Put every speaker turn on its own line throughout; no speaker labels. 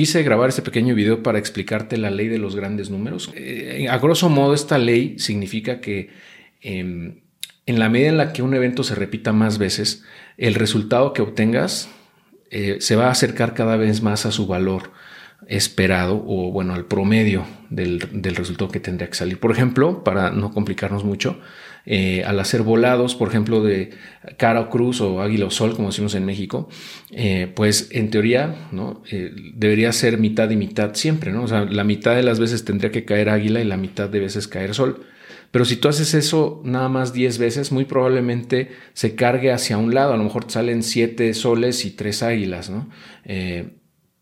quise grabar este pequeño video para explicarte la ley de los grandes números. Eh, a grosso modo, esta ley significa que em, en la medida en la que un evento se repita más veces, el resultado que obtengas eh, se va a acercar cada vez más a su valor esperado o bueno, al promedio del, resultado que tendría que salir. Por ejemplo, para no complicarnos mucho, eh, al hacer volados, por ejemplo, de cara o cruz o águila o sol, como decimos en México, eh, pues en teoría ¿no? Eh, debería ser mitad y mitad siempre, ¿no? O sea, la mitad de las veces tendría que caer águila y la mitad de veces caer sol. Pero si tú haces eso nada más 10 veces, muy probablemente se cargue hacia un lado. A lo mejor te salen 7 soles y 3 águilas, ¿no?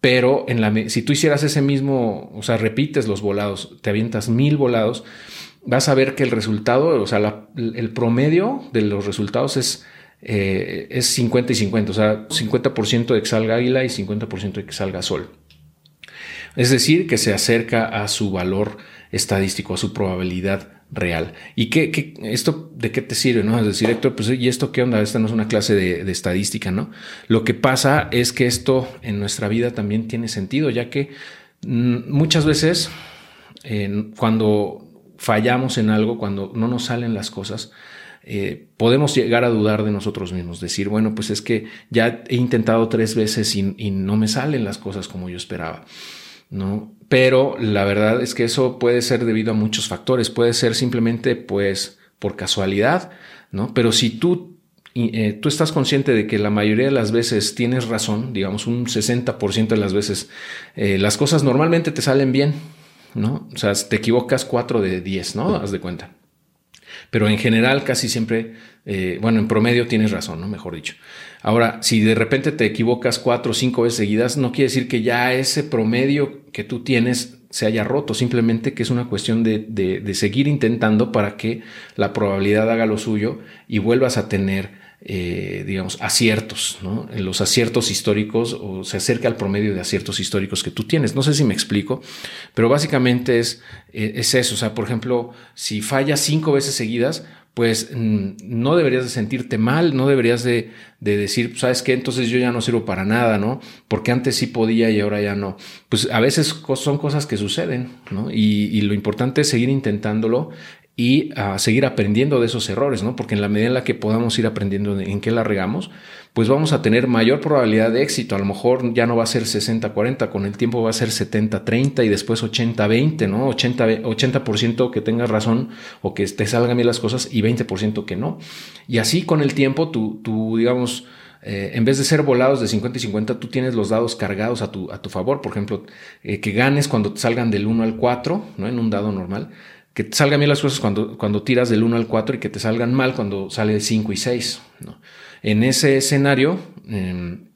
Pero en la, si tú hicieras ese mismo, o sea, repites los volados, te avientas mil volados, vas a ver que el resultado, o sea, el promedio de los resultados es, eh, es 50 y 50, o sea, 50% de que salga águila y 50% de que salga sol. Es decir, que se acerca a su valor estadístico, a su probabilidad real. ¿Y qué, esto de qué te sirve? ¿no? Es decir, Héctor, pues, ¿y esto qué onda? Esta no es una clase de, estadística, ¿no? Lo que pasa es que esto en nuestra vida también tiene sentido, ya que mm, muchas veces cuando fallamos en algo, cuando no nos salen las cosas, eh, podemos llegar a dudar de nosotros mismos, decir, bueno, pues es que ya he intentado tres veces y no me salen las cosas como yo esperaba. ¿no? Pero la verdad es que eso puede ser debido a muchos factores, puede ser simplemente pues por casualidad, ¿no? Pero si tú, eh, tú estás consciente de que la mayoría de las veces tienes razón, digamos un 60% de las veces, eh, las cosas normalmente te salen bien, ¿no? O sea, te equivocas 4 de 10, ¿no? Haz de cuenta. Pero en general casi siempre, eh, bueno, en promedio tienes razón, ¿no? Mejor dicho. Ahora, si de repente te equivocas cuatro o cinco veces seguidas, no quiere decir que ya ese promedio que tú tienes se haya roto, simplemente que es una cuestión de, de seguir intentando para que la probabilidad haga lo suyo y vuelvas a tener eh, digamos, aciertos, ¿no? Los aciertos históricos o se acerca al promedio de aciertos históricos que tú tienes. No sé si me explico, pero básicamente es, eh, es eso. O sea, por ejemplo, si fallas cinco veces seguidas, pues mm, no deberías de sentirte mal, no deberías de, decir, ¿sabes qué? Entonces yo ya no sirvo para nada, ¿no? Porque antes sí podía y ahora ya no. Pues a veces son cosas que suceden, ¿no? Y lo importante es seguir intentándolo y a seguir aprendiendo de esos errores, ¿no? Porque en la medida en la que podamos ir aprendiendo en qué la regamos, pues vamos a tener mayor probabilidad de éxito. A lo mejor ya no va a ser 60-40, con el tiempo va a ser 70-30 y después 80-20, ¿no? 80%, 80 que tengas razón o que te salgan bien las cosas y 20% que no. Y así con el tiempo, tú, tú digamos, eh, en vez de ser volados de 50 y 50, tú tienes los dados cargados a tu, a tu favor. Por ejemplo, eh, que ganes cuando te salgan del 1 al 4, ¿no? En un dado normal que te salgan bien las cosas cuando, cuando tiras del 1 al 4 y que te salgan mal cuando sale de 5 y 6. En ese escenario, em,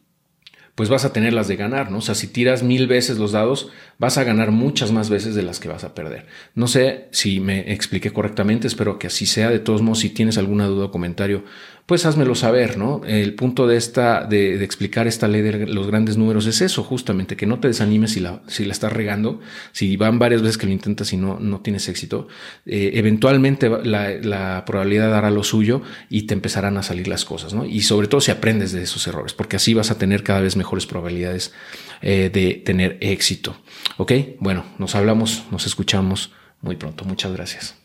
pues vas a tener las de ganar, ¿no? O sea, si tiras mil veces los dados, vas a ganar muchas más veces de las que vas a perder. No sé si me expliqué correctamente, espero que así sea. De todos modos, si tienes alguna duda o comentario, pues házmelo saber, ¿no? El punto de esta, de, explicar esta ley de los grandes números es eso, justamente, que no te desanimes si la, si la estás regando, si van varias veces que lo intentas y no, no tienes éxito, eh, eventualmente la, probabilidad dará lo suyo y te empezarán a salir las cosas, ¿no? Y sobre todo si aprendes de esos errores, porque así vas a tener cada vez mejores probabilidades eh, de tener éxito. ¿Ok? Bueno, nos hablamos, nos escuchamos muy pronto. Muchas gracias.